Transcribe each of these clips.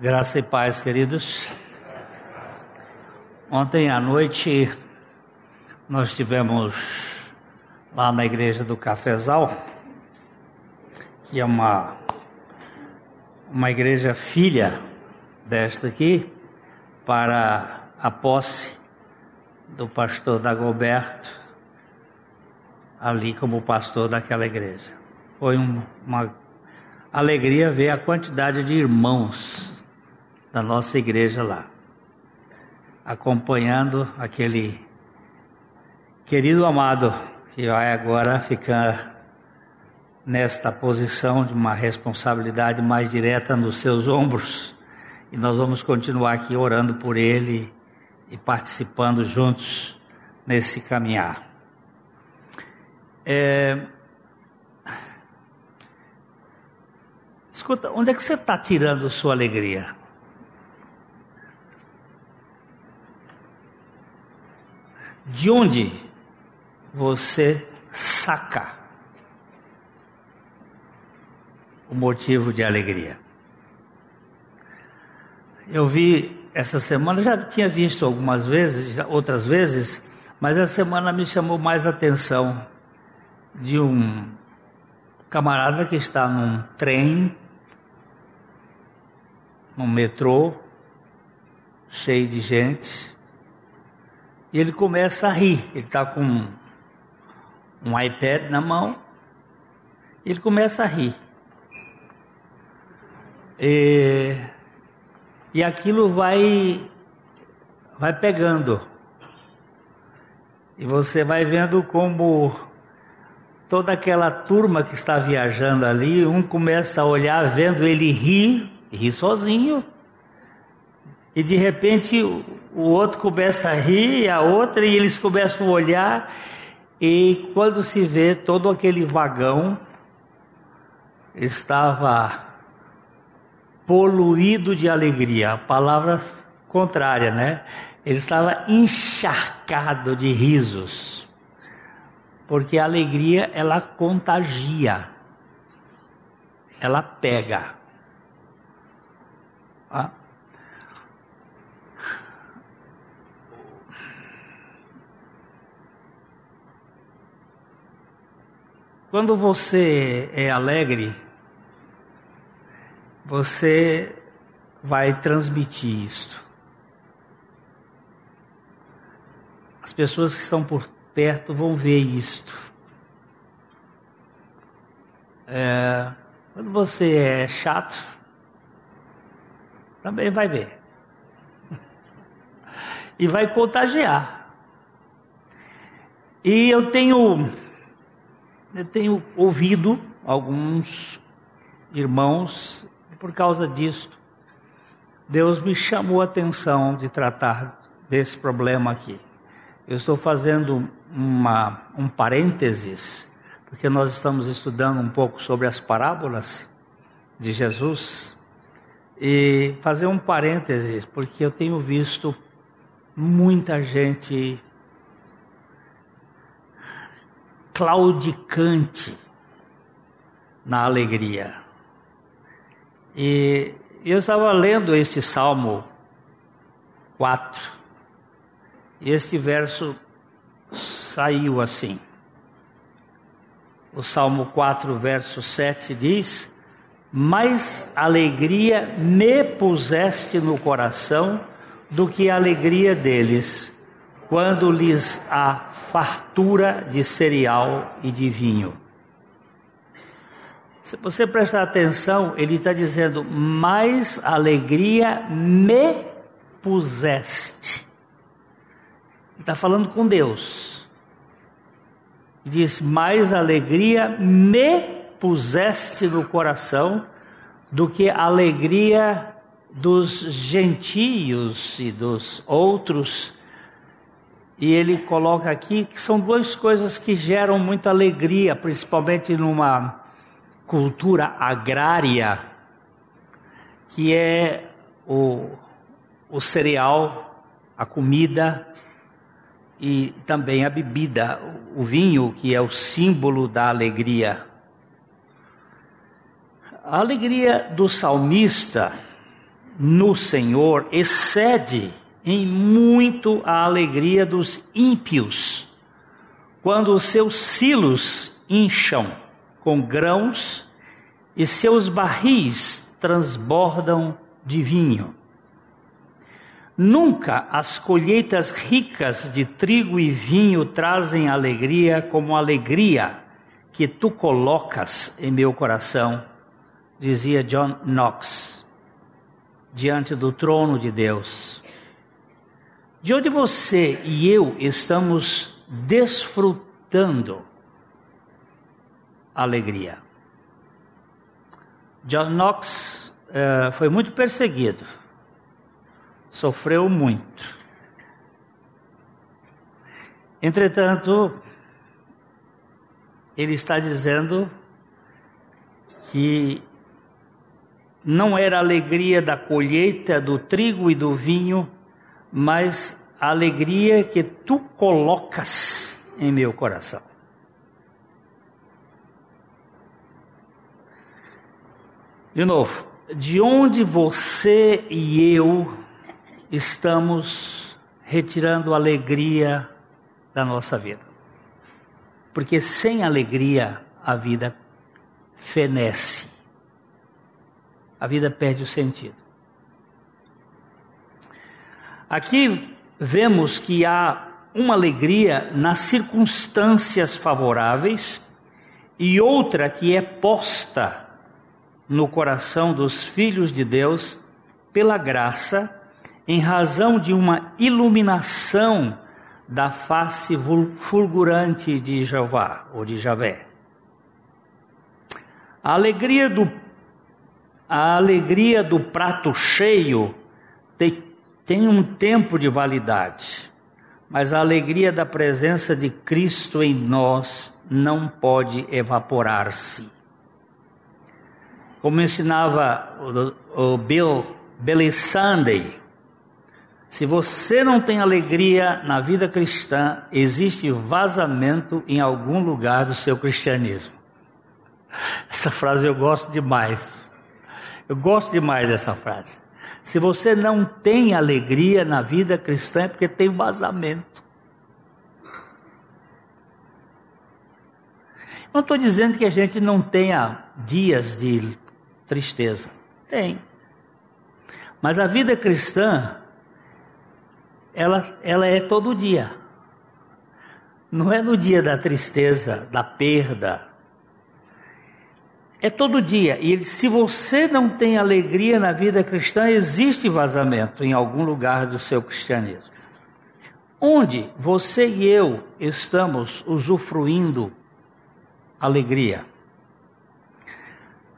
Graça e paz, queridos. Ontem à noite nós tivemos lá na igreja do Cafezal, que é uma uma igreja filha desta aqui, para a posse do pastor Dagoberto, ali como pastor daquela igreja. Foi um, uma alegria ver a quantidade de irmãos da nossa igreja lá, acompanhando aquele querido amado que vai agora ficar nesta posição de uma responsabilidade mais direta nos seus ombros. E nós vamos continuar aqui orando por ele e participando juntos nesse caminhar. É... Escuta, onde é que você está tirando sua alegria? De onde você saca o motivo de alegria. Eu vi essa semana, já tinha visto algumas vezes, outras vezes, mas essa semana me chamou mais atenção de um camarada que está num trem, num metrô, cheio de gente, e ele começa a rir. Ele está com um iPad na mão. Ele começa a rir. E, e aquilo vai, vai pegando. E você vai vendo como toda aquela turma que está viajando ali, um começa a olhar, vendo ele rir, rir sozinho. E de repente o outro começa a rir, a outra, e eles começam a olhar, e quando se vê todo aquele vagão estava poluído de alegria, palavra contrária, né? Ele estava encharcado de risos, porque a alegria ela contagia, ela pega. Ah, Quando você é alegre, você vai transmitir isto. As pessoas que estão por perto vão ver isto. É, quando você é chato, também vai ver. E vai contagiar. E eu tenho eu tenho ouvido alguns irmãos, por causa disso, Deus me chamou a atenção de tratar desse problema aqui. Eu estou fazendo uma, um parênteses, porque nós estamos estudando um pouco sobre as parábolas de Jesus, e fazer um parênteses, porque eu tenho visto muita gente claudicante na alegria. E eu estava lendo este Salmo 4, e este verso saiu assim. O Salmo 4, verso 7 diz: Mais alegria me puseste no coração do que a alegria deles quando lhes há fartura de cereal e de vinho. Se você prestar atenção, ele está dizendo: mais alegria me puseste. Está falando com Deus. Diz: mais alegria me puseste no coração do que a alegria dos gentios e dos outros e ele coloca aqui que são duas coisas que geram muita alegria, principalmente numa cultura agrária, que é o, o cereal, a comida e também a bebida, o vinho, que é o símbolo da alegria. A alegria do salmista no Senhor excede em muito a alegria dos ímpios, quando os seus silos incham com grãos e seus barris transbordam de vinho. Nunca as colheitas ricas de trigo e vinho trazem alegria como a alegria que tu colocas em meu coração, dizia John Knox, diante do trono de Deus. De onde você e eu estamos desfrutando alegria. John Knox uh, foi muito perseguido sofreu muito. Entretanto, ele está dizendo que não era a alegria da colheita do trigo e do vinho, mas a alegria que tu colocas em meu coração. De novo, de onde você e eu estamos retirando a alegria da nossa vida. Porque sem alegria a vida fenece. A vida perde o sentido. Aqui vemos que há uma alegria nas circunstâncias favoráveis e outra que é posta no coração dos filhos de Deus pela graça em razão de uma iluminação da face fulgurante de Jeová ou de Javé. A alegria do a alegria do prato cheio tem, um tempo de validade, mas a alegria da presença de Cristo em nós não pode evaporar-se. Como ensinava o, Bill Billy Sunday, se você não tem alegria na vida cristã, existe vazamento em algum lugar do seu cristianismo. Essa frase eu gosto demais. Eu gosto demais dessa frase. Se você não tem alegria na vida cristã, é porque tem vazamento. Não estou dizendo que a gente não tenha dias de tristeza. Tem. Mas a vida cristã ela, ela é todo dia. Não é no dia da tristeza, da perda. É todo dia. E se você não tem alegria na vida cristã, existe vazamento em algum lugar do seu cristianismo. Onde você e eu estamos usufruindo alegria?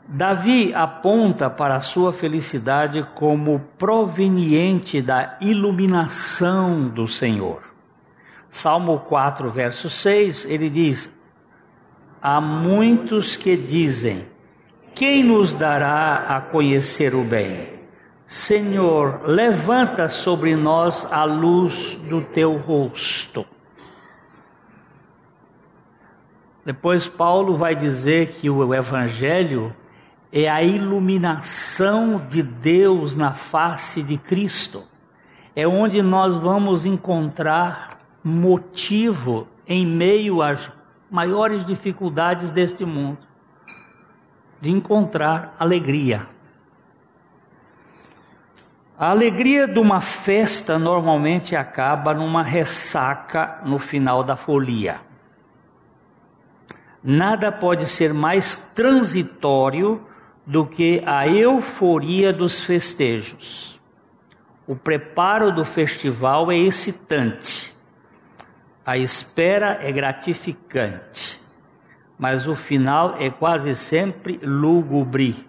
Davi aponta para a sua felicidade como proveniente da iluminação do Senhor. Salmo 4, verso 6, ele diz: Há muitos que dizem: Quem nos dará a conhecer o bem? Senhor, levanta sobre nós a luz do teu rosto. Depois Paulo vai dizer que o evangelho é a iluminação de Deus na face de Cristo. É onde nós vamos encontrar motivo em meio às maiores dificuldades deste mundo, de encontrar alegria. A alegria de uma festa normalmente acaba numa ressaca no final da folia. Nada pode ser mais transitório do que a euforia dos festejos. O preparo do festival é excitante, a espera é gratificante, mas o final é quase sempre lúgubre,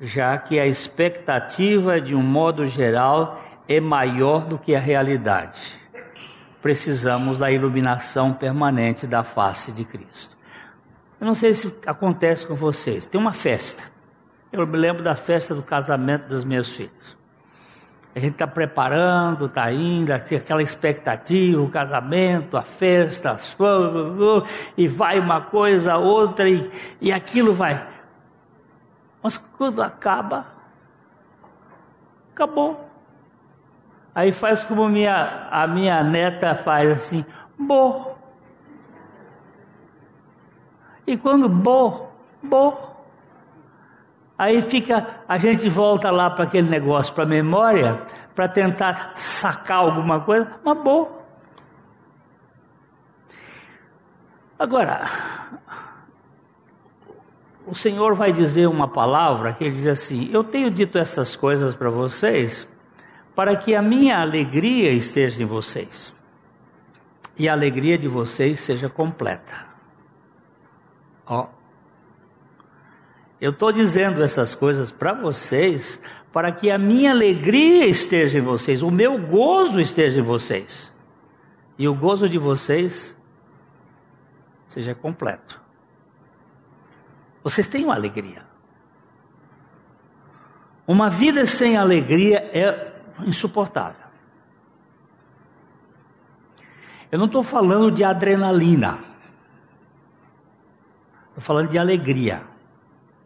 já que a expectativa, de um modo geral, é maior do que a realidade. Precisamos da iluminação permanente da face de Cristo. Eu não sei se acontece com vocês. Tem uma festa. Eu me lembro da festa do casamento dos meus filhos. A gente está preparando, está indo, tem aquela expectativa, o casamento, a festa, as e vai uma coisa, outra, e, e aquilo vai. Mas quando acaba, Acabou. Aí faz como minha, a minha neta faz assim, bo. E quando bo, bo, aí fica, a gente volta lá para aquele negócio, para a memória, para tentar sacar alguma coisa, mas bo. Agora, o Senhor vai dizer uma palavra que ele diz assim: Eu tenho dito essas coisas para vocês para que a minha alegria esteja em vocês e a alegria de vocês seja completa. Ó, eu estou dizendo essas coisas para vocês para que a minha alegria esteja em vocês, o meu gozo esteja em vocês e o gozo de vocês seja completo. Vocês têm uma alegria. Uma vida sem alegria é insuportável. Eu não estou falando de adrenalina. Estou falando de alegria.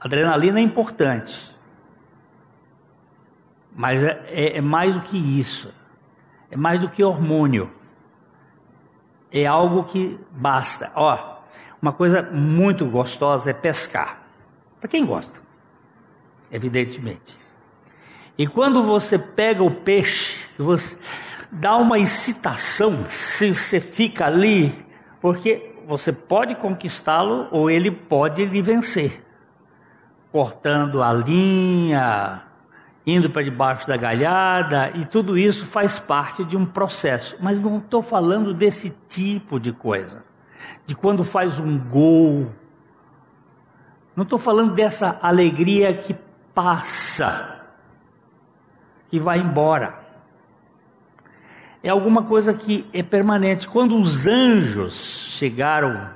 Adrenalina é importante. Mas é, é, é mais do que isso. É mais do que hormônio. É algo que basta. Ó, uma coisa muito gostosa é pescar. Para quem gosta, evidentemente. E quando você pega o peixe, você dá uma excitação, você fica ali, porque você pode conquistá-lo ou ele pode lhe vencer. Cortando a linha, indo para debaixo da galhada, e tudo isso faz parte de um processo. Mas não estou falando desse tipo de coisa de quando faz um gol. Não estou falando dessa alegria que passa, que vai embora. É alguma coisa que é permanente. Quando os anjos chegaram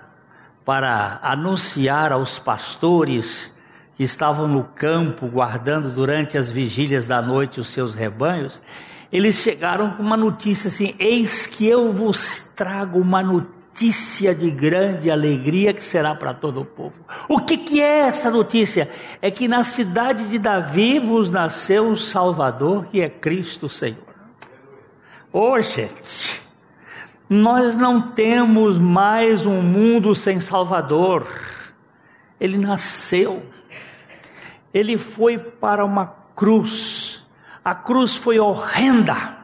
para anunciar aos pastores estavam no campo guardando durante as vigílias da noite os seus rebanhos, eles chegaram com uma notícia assim: Eis que eu vos trago uma notícia de grande alegria que será para todo o povo. O que, que é essa notícia? É que na cidade de Davi vos nasceu um Salvador, que é Cristo Senhor. Ô oh, gente, nós não temos mais um mundo sem Salvador. Ele nasceu, ele foi para uma cruz, a cruz foi horrenda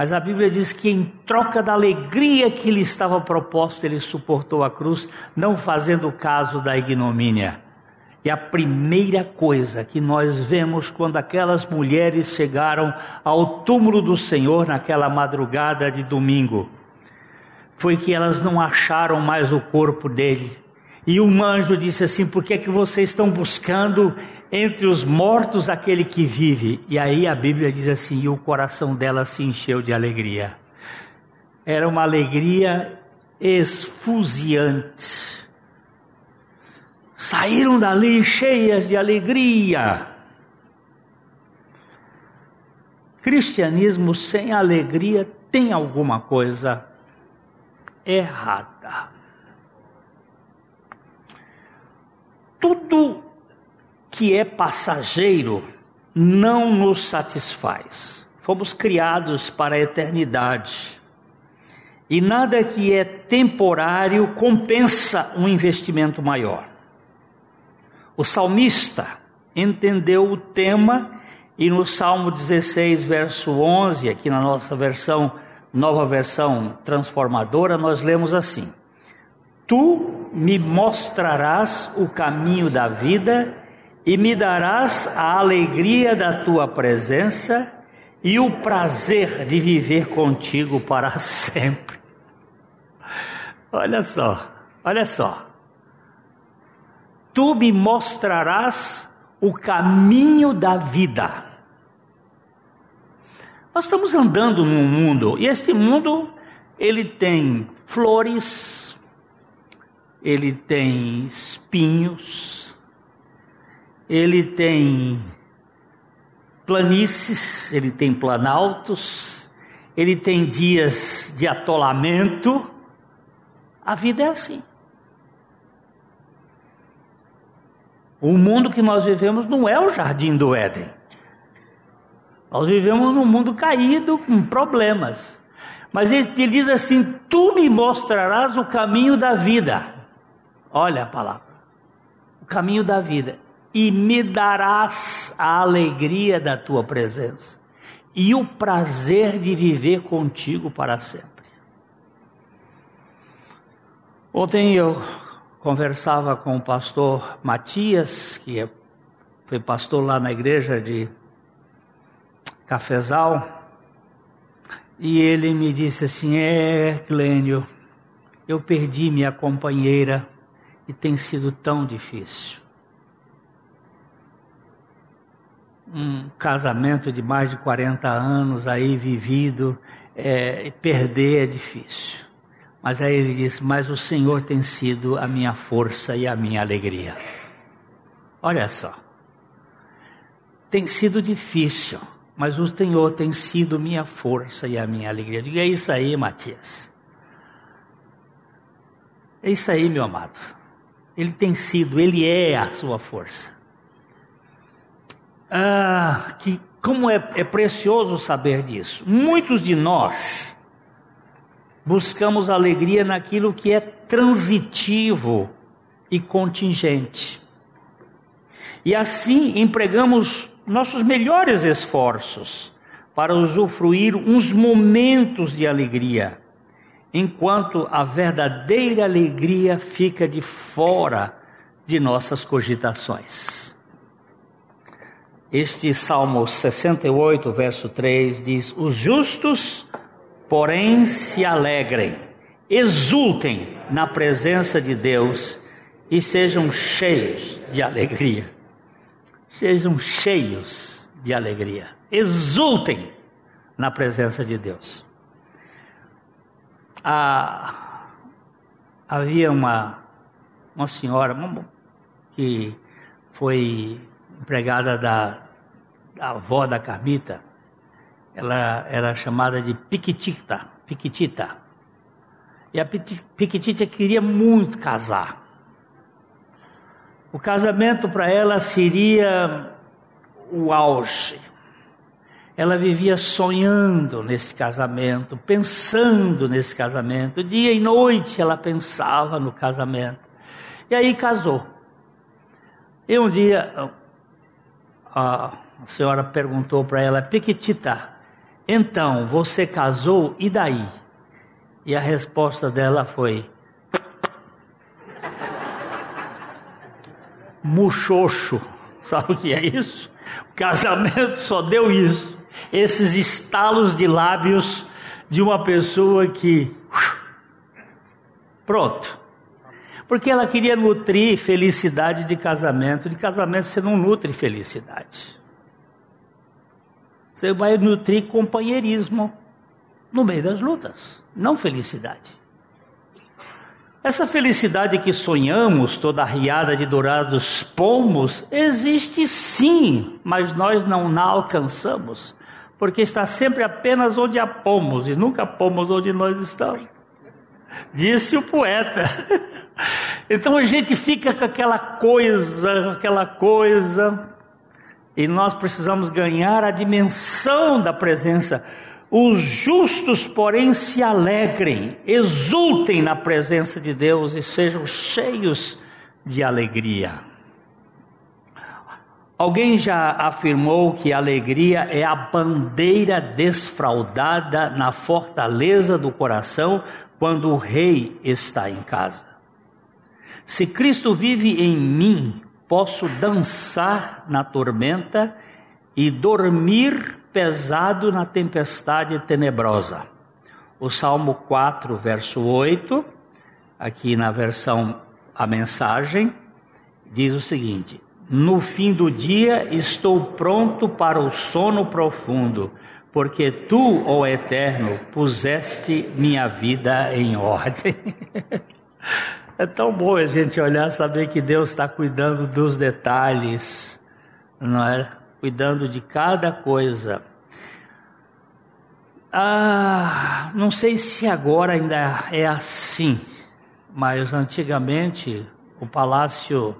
mas a Bíblia diz que em troca da alegria que lhe estava proposta, ele suportou a cruz, não fazendo caso da ignomínia. E a primeira coisa que nós vemos quando aquelas mulheres chegaram ao túmulo do Senhor naquela madrugada de domingo, foi que elas não acharam mais o corpo dele. E um anjo disse assim: Por que é que vocês estão buscando entre os mortos aquele que vive. E aí a Bíblia diz assim: e o coração dela se encheu de alegria. Era uma alegria esfuziante. Saíram dali cheias de alegria. Cristianismo sem alegria tem alguma coisa errada. Tudo que é passageiro não nos satisfaz. Fomos criados para a eternidade. E nada que é temporário compensa um investimento maior. O salmista entendeu o tema e no Salmo 16, verso 11, aqui na nossa versão, nova versão transformadora, nós lemos assim: Tu me mostrarás o caminho da vida e me darás a alegria da tua presença e o prazer de viver contigo para sempre. Olha só, olha só. Tu me mostrarás o caminho da vida. Nós estamos andando num mundo, e este mundo ele tem flores, ele tem espinhos, ele tem planícies, ele tem planaltos, ele tem dias de atolamento. A vida é assim. O mundo que nós vivemos não é o jardim do Éden. Nós vivemos num mundo caído com problemas. Mas ele, ele diz assim: Tu me mostrarás o caminho da vida. Olha a palavra. O caminho da vida. E me darás a alegria da tua presença. E o prazer de viver contigo para sempre. Ontem eu conversava com o pastor Matias, que é, foi pastor lá na igreja de Cafezal, e ele me disse assim: É, Clênio, eu perdi minha companheira e tem sido tão difícil. Um casamento de mais de 40 anos aí vivido, é, perder é difícil. Mas aí ele disse: Mas o Senhor tem sido a minha força e a minha alegria. Olha só. Tem sido difícil mas o Senhor tem sido minha força e a minha alegria. Diga é isso aí, Matias. É isso aí, meu amado. Ele tem sido, ele é a sua força. Ah, que como é, é precioso saber disso. Muitos de nós buscamos alegria naquilo que é transitivo e contingente. E assim empregamos nossos melhores esforços para usufruir uns momentos de alegria, enquanto a verdadeira alegria fica de fora de nossas cogitações. Este Salmo 68, verso 3 diz: Os justos, porém, se alegrem, exultem na presença de Deus e sejam cheios de alegria sejam cheios de alegria, exultem na presença de Deus. Ah, havia uma, uma senhora que foi empregada da, da avó da Carmita, ela era chamada de Piquitita, Piquitita. E a Piquitita queria muito casar. O casamento para ela seria o auge. Ela vivia sonhando nesse casamento, pensando nesse casamento. Dia e noite ela pensava no casamento. E aí casou. E um dia a senhora perguntou para ela, Piquitita, então você casou e daí? E a resposta dela foi: muxoxo. Sabe o que é isso? O casamento só deu isso. Esses estalos de lábios de uma pessoa que. Pronto. Porque ela queria nutrir felicidade de casamento. De casamento você não nutre felicidade. Você vai nutrir companheirismo no meio das lutas, não felicidade. Essa felicidade que sonhamos, toda riada de dourados pomos, existe sim, mas nós não na alcançamos, porque está sempre apenas onde há pomos e nunca pomos onde nós estamos. Disse o poeta. Então a gente fica com aquela coisa, aquela coisa, e nós precisamos ganhar a dimensão da presença os justos, porém, se alegrem, exultem na presença de Deus e sejam cheios de alegria. Alguém já afirmou que a alegria é a bandeira desfraldada na fortaleza do coração quando o rei está em casa. Se Cristo vive em mim, posso dançar na tormenta e dormir pesado na tempestade tenebrosa. O Salmo 4, verso 8, aqui na versão a mensagem, diz o seguinte: No fim do dia estou pronto para o sono profundo, porque tu, ó Eterno, puseste minha vida em ordem. é tão bom a gente olhar saber que Deus está cuidando dos detalhes, não é? Cuidando de cada coisa. Ah, não sei se agora ainda é assim, mas antigamente o palácio,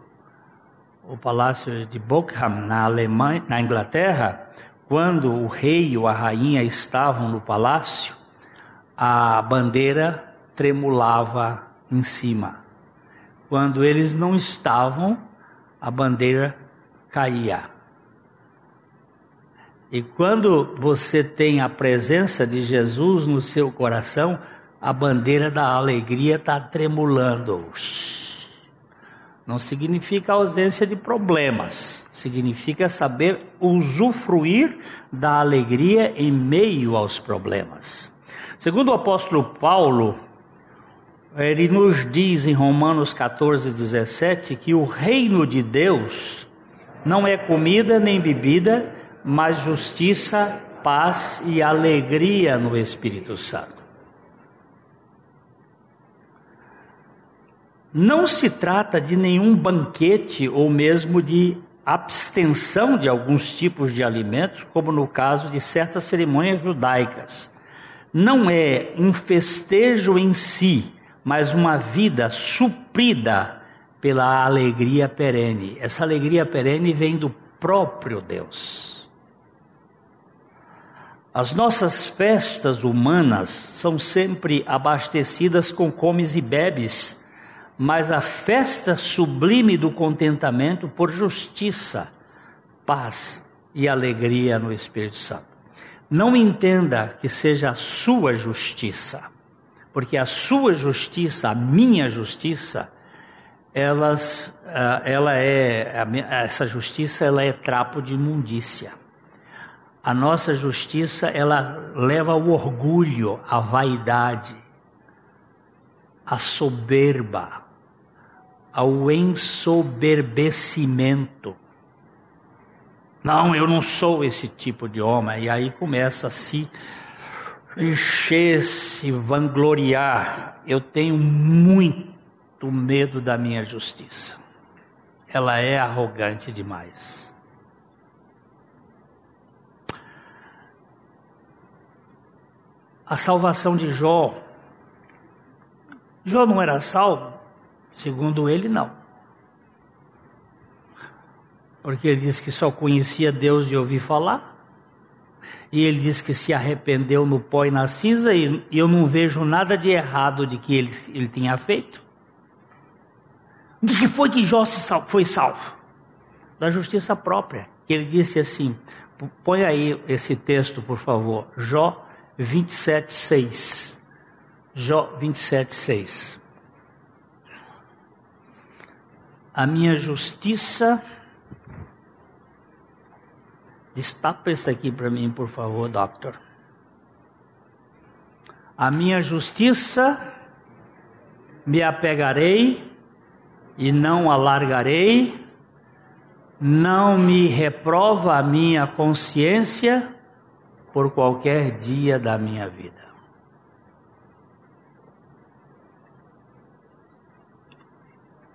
o palácio de Buckingham na Alemanha, na Inglaterra, quando o rei ou a rainha estavam no palácio, a bandeira tremulava em cima. Quando eles não estavam, a bandeira caía. E quando você tem a presença de Jesus no seu coração, a bandeira da alegria está tremulando. Não significa ausência de problemas, significa saber usufruir da alegria em meio aos problemas. Segundo o apóstolo Paulo, ele nos diz em Romanos 14, 17 que o reino de Deus não é comida nem bebida, mas justiça, paz e alegria no Espírito Santo. Não se trata de nenhum banquete ou mesmo de abstenção de alguns tipos de alimentos, como no caso de certas cerimônias judaicas. Não é um festejo em si, mas uma vida suprida pela alegria perene. Essa alegria perene vem do próprio Deus. As nossas festas humanas são sempre abastecidas com comes e bebes mas a festa sublime do contentamento por justiça, paz e alegria no Espírito Santo. Não entenda que seja a sua justiça, porque a sua justiça, a minha justiça, elas, ah, ela é essa justiça ela é trapo de imundícia. A nossa justiça ela leva ao orgulho, à vaidade, à soberba, ao ensoberbecimento. Não, eu não sou esse tipo de homem. E aí começa a se encher, se vangloriar. Eu tenho muito medo da minha justiça. Ela é arrogante demais. A salvação de Jó. Jó não era salvo Segundo ele, não. Porque ele disse que só conhecia Deus de ouvir falar. E ele disse que se arrependeu no pó e na cinza, e, eu não vejo nada de errado de que ele, ele tinha feito. De que foi que Jó foi salvo? Da justiça própria. Ele disse assim: põe aí esse texto, por favor. Jó 27, 6. Jó 27, 6. a minha justiça. Destapa isso aqui para mim, por favor, doctor. A minha justiça me apegarei e não alargarei, não me reprova a minha consciência por qualquer dia da minha vida.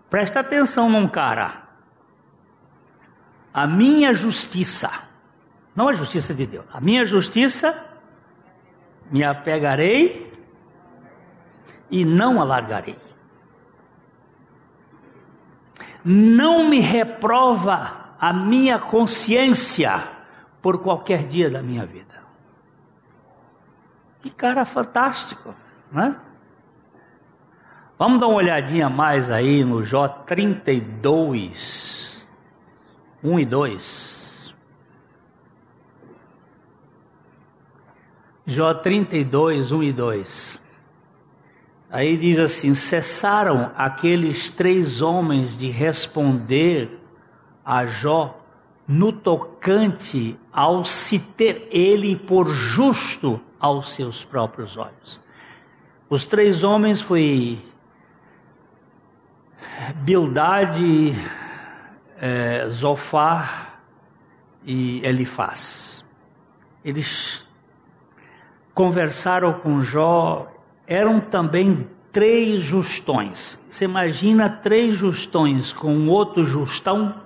Presta atenção num cara. A minha justiça, não a justiça de Deus, a minha justiça me apegarei e não alargarei. Não me reprova a minha consciência por qualquer dia da minha vida. Que cara fantástico, né? Vamos dar uma olhadinha mais aí no Jó 32, 1 e 2. Jó 32, 1 e 2. Aí diz assim: cessaram aqueles três homens de responder a Jó no tocante ao se ter ele por justo aos seus próprios olhos. Os três homens foi Bildade, é, Zofar e Elifaz. Eles conversaram com Jó, eram também três justões. Você imagina três justões com outro justão,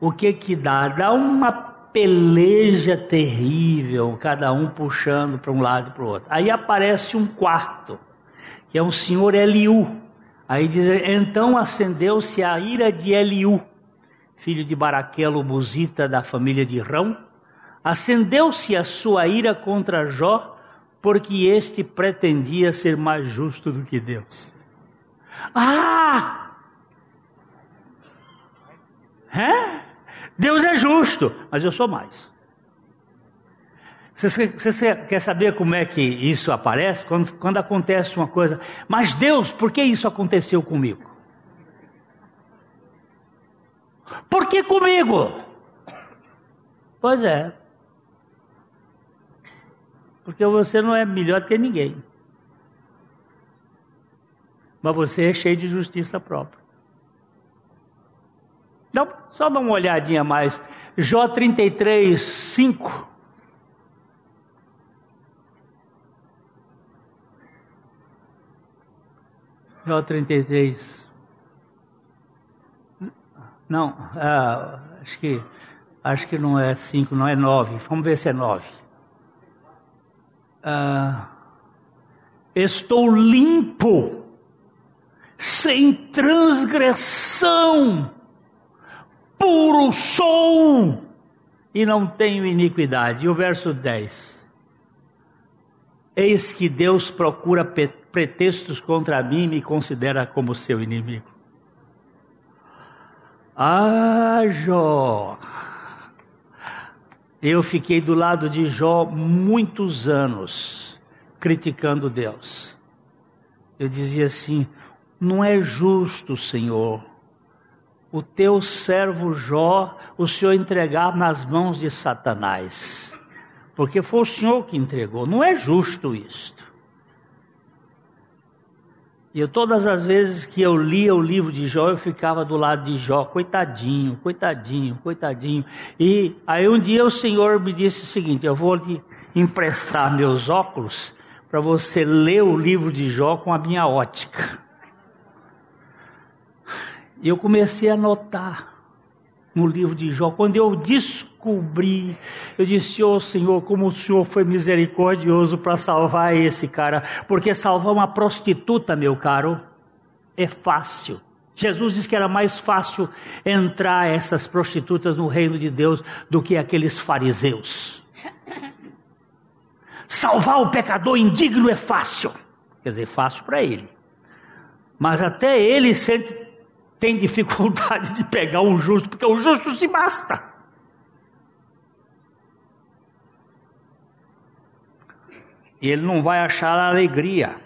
o que que dá? Dá uma peleja terrível, cada um puxando para um lado e para o outro. Aí aparece um quarto, que é um senhor Eliú. Aí diz: Então acendeu-se a ira de Eliú, filho de Baraquelo Buzita, da família de Rão, Acendeu-se a sua ira contra Jó, porque este pretendia ser mais justo do que Deus. Ah! É? Deus é justo, mas eu sou mais. Você, você, quer saber como é que isso aparece? Quando, quando acontece uma coisa, mas Deus, por que isso aconteceu comigo? Por que comigo? Pois é. Porque você não é melhor que ninguém. Mas você é cheio de justiça própria. Só dá uma olhadinha mais. Jó 33, 5. Jó 33. Não, ah, acho que acho que não é 5, não é 9. Vamos ver se é 9. Ah, estou limpo, sem transgressão puro sou e não tenho iniquidade. E o verso 10. Eis que Deus procura pretextos contra mim e me considera como seu inimigo. Ah, Jó! Eu fiquei do lado de Jó muitos anos, criticando Deus. Eu dizia assim: não é justo, Senhor, o teu servo Jó, o Senhor entregar nas mãos de Satanás. Porque foi o Senhor que entregou. Não é justo isto. E eu, todas as vezes que eu lia o livro de Jó, eu ficava do lado de Jó, coitadinho, coitadinho, coitadinho. E aí um dia o Senhor me disse o seguinte: eu vou lhe emprestar meus óculos para você ler o livro de Jó com a minha ótica. Eu comecei a notar no livro de Jó, quando eu descobri, eu disse: Ô oh, Senhor, como o Senhor foi misericordioso para salvar esse cara, porque salvar uma prostituta, meu caro, é fácil. Jesus disse que era mais fácil entrar essas prostitutas no reino de Deus do que aqueles fariseus. Salvar o pecador indigno é fácil, quer dizer, fácil para ele. Mas até ele sente tem dificuldade de pegar um justo, porque o justo se basta. Ele não vai achar alegria.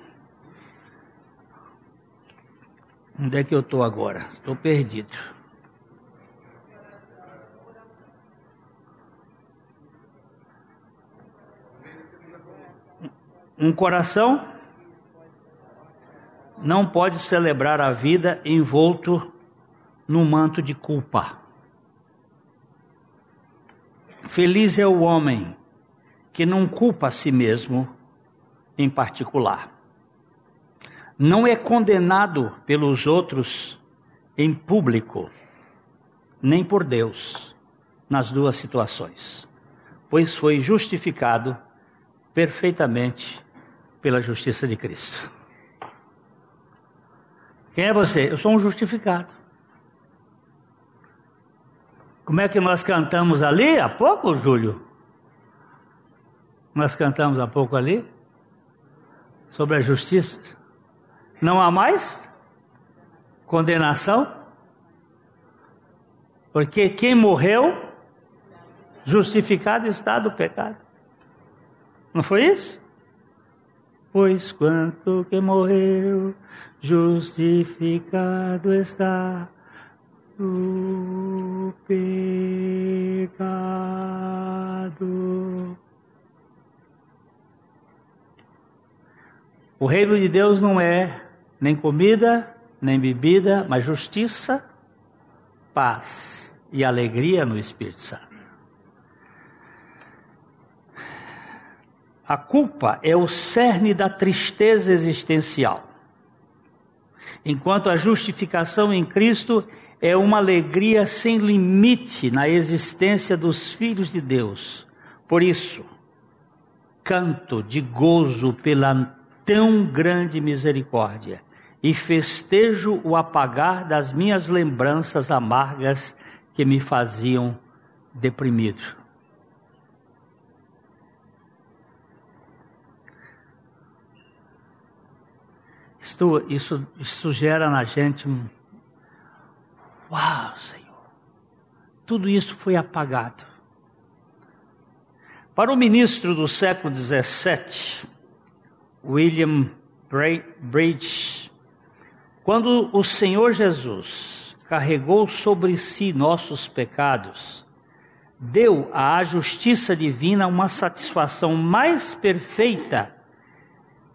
Onde é que eu estou agora? Estou perdido. Um coração não pode celebrar a vida envolto no manto de culpa. Feliz é o homem que não culpa a si mesmo em particular. Não é condenado pelos outros em público, nem por Deus, nas duas situações, pois foi justificado perfeitamente pela justiça de Cristo. Quem é você? Eu sou um justificado. Como é que nós cantamos ali há pouco, Júlio? Nós cantamos há pouco ali sobre a justiça. Não há mais condenação? Porque quem morreu, justificado está do pecado. Não foi isso? Pois quanto que morreu, justificado está o pecado. O reino de Deus não é nem comida, nem bebida, mas justiça, paz e alegria no Espírito Santo. A culpa é o cerne da tristeza existencial enquanto a justificação em Cristo é uma alegria sem limite na existência dos filhos de Deus. Por isso, canto de gozo pela tão grande misericórdia e festejo o apagar das minhas lembranças amargas que me faziam deprimido. Isso, isso gera na gente um. Uau, Senhor! Tudo isso foi apagado. Para o ministro do século XVII, William Bridge, quando o Senhor Jesus carregou sobre si nossos pecados, deu à justiça divina uma satisfação mais perfeita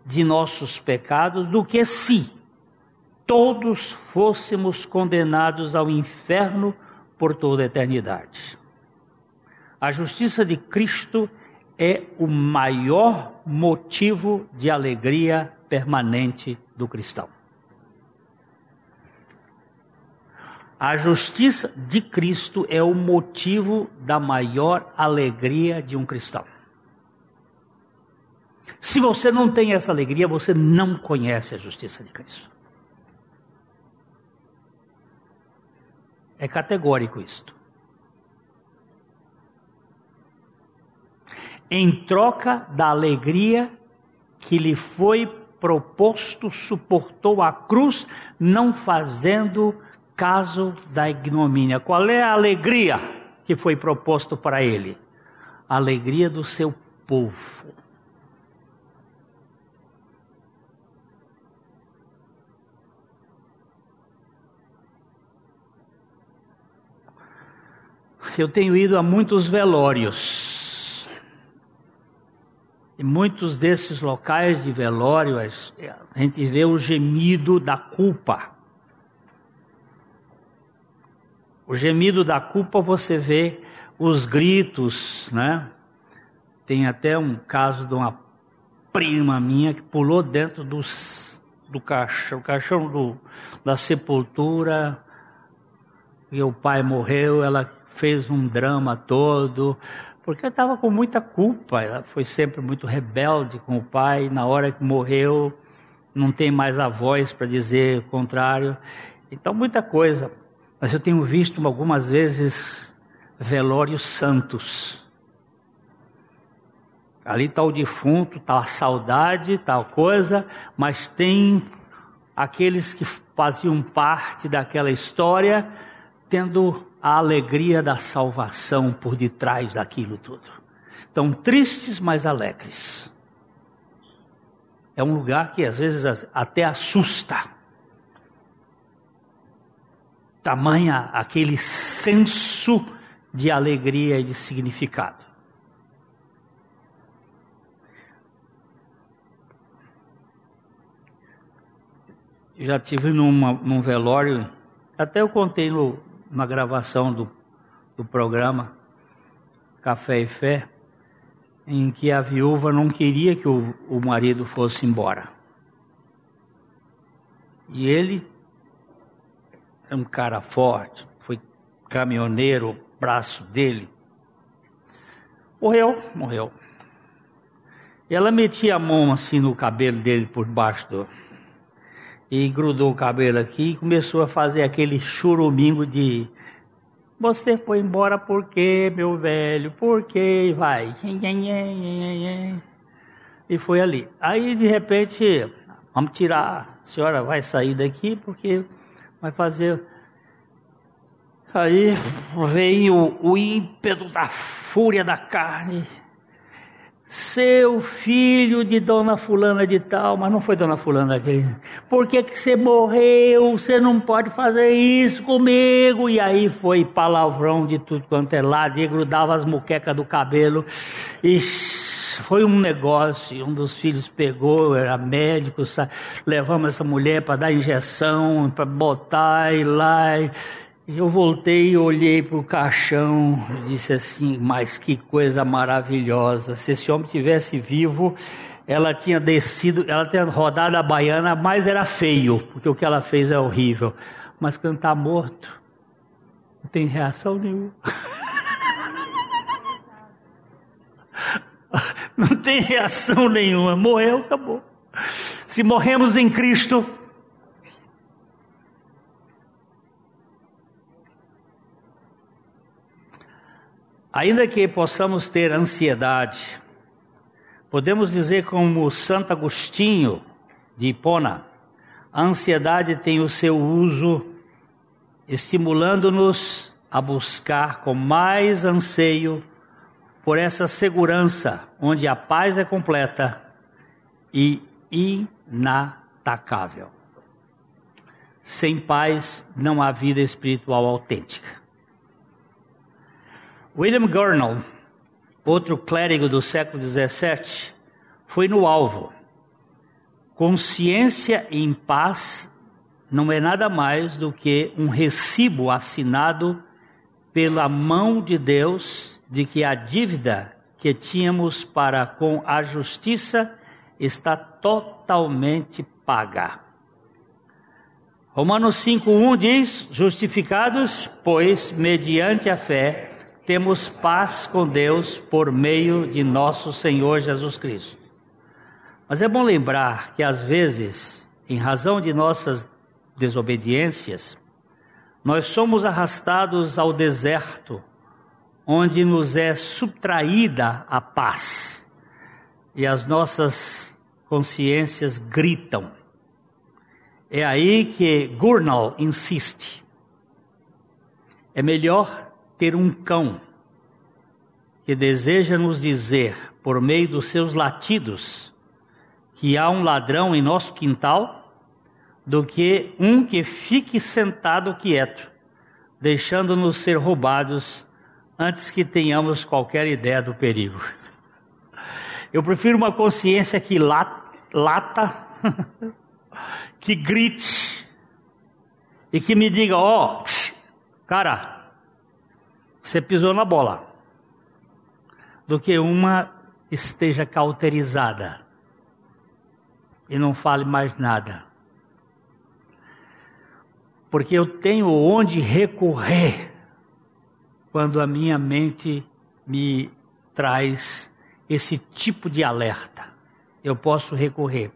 de nossos pecados do que se todos fôssemos condenados ao inferno por toda a eternidade. A justiça de Cristo é o maior motivo de alegria permanente do cristão. A justiça de Cristo é o motivo da maior alegria de um cristão. Se você não tem essa alegria, você não conhece a justiça de Cristo. É categórico isto. Em troca da alegria que lhe foi proposto, suportou a cruz, não fazendo caso da ignomínia. Qual é a alegria que foi proposto para ele? A alegria do seu povo. Eu tenho ido a muitos velórios. E muitos desses locais de velório, a gente vê o gemido da culpa. O gemido da culpa você vê os gritos, né? Tem até um caso de uma prima minha que pulou dentro dos, do caixão, caixão do, da sepultura, e o pai morreu, ela fez um drama todo, porque estava com muita culpa, ela foi sempre muito rebelde com o pai, na hora que morreu, não tem mais a voz para dizer o contrário. Então, muita coisa. Mas eu tenho visto algumas vezes velórios santos. Ali está o defunto, está a saudade, tal coisa, mas tem aqueles que faziam parte daquela história, tendo a alegria da salvação por detrás daquilo tudo. Estão tristes, mas alegres. É um lugar que às vezes até assusta tamanha aquele senso de alegria e de significado. Já tive numa, num velório, até eu contei no, na gravação do, do programa Café e Fé, em que a viúva não queria que o, o marido fosse embora. E ele é um cara forte, foi caminhoneiro, braço dele. Morreu, morreu. E ela metia a mão assim no cabelo dele por baixo do. E grudou o cabelo aqui e começou a fazer aquele churumingo de. Você foi embora por quê, meu velho? Por quê? Vai. E foi ali. Aí, de repente, vamos tirar. A senhora vai sair daqui porque vai fazer. Aí veio o ímpeto da fúria da carne. Seu filho de Dona Fulana de tal, mas não foi Dona Fulana aquele. Por que, que você morreu? Você não pode fazer isso comigo. E aí foi palavrão de tudo quanto é lado, e grudava as muquecas do cabelo. E foi um negócio. Um dos filhos pegou, era médico, levamos essa mulher para dar injeção, para botar e lá. E eu voltei olhei para o caixão e disse assim: Mas que coisa maravilhosa! Se esse homem tivesse vivo, ela tinha descido, ela tinha rodado a baiana, mas era feio, porque o que ela fez é horrível. Mas quando está morto, não tem reação nenhuma. Não tem reação nenhuma. Morreu, acabou. Se morremos em Cristo, ainda que possamos ter ansiedade, podemos dizer como Santo Agostinho de Hipona, A ansiedade tem o seu uso estimulando-nos a buscar com mais anseio por essa segurança, onde a paz é completa e inatacável. Sem paz não há vida espiritual autêntica. William Gurnall, outro clérigo do século XVII, foi no alvo. Consciência em paz não é nada mais do que um recibo assinado pela mão de Deus de que a dívida que tínhamos para com a justiça está totalmente paga. Romanos 5:1 diz: "Justificados, pois, mediante a fé, temos paz com Deus por meio de nosso Senhor Jesus Cristo." Mas é bom lembrar que às vezes, em razão de nossas desobediências, nós somos arrastados ao deserto, onde nos é subtraída a paz, e as nossas consciências gritam. É aí que Gurnall insiste. É melhor ter um cão que deseja nos dizer, por meio dos seus latidos, que há um ladrão em nosso quintal, do que um que fique sentado quieto, deixando-nos ser roubados antes que tenhamos qualquer ideia do perigo. Eu prefiro uma consciência que lata que grite e que me diga: ó, oh, cara, você pisou na bola, do que uma esteja cauterizada e não fale mais nada. Porque eu tenho onde recorrer quando a minha mente me traz esse tipo de alerta. Eu posso recorrer.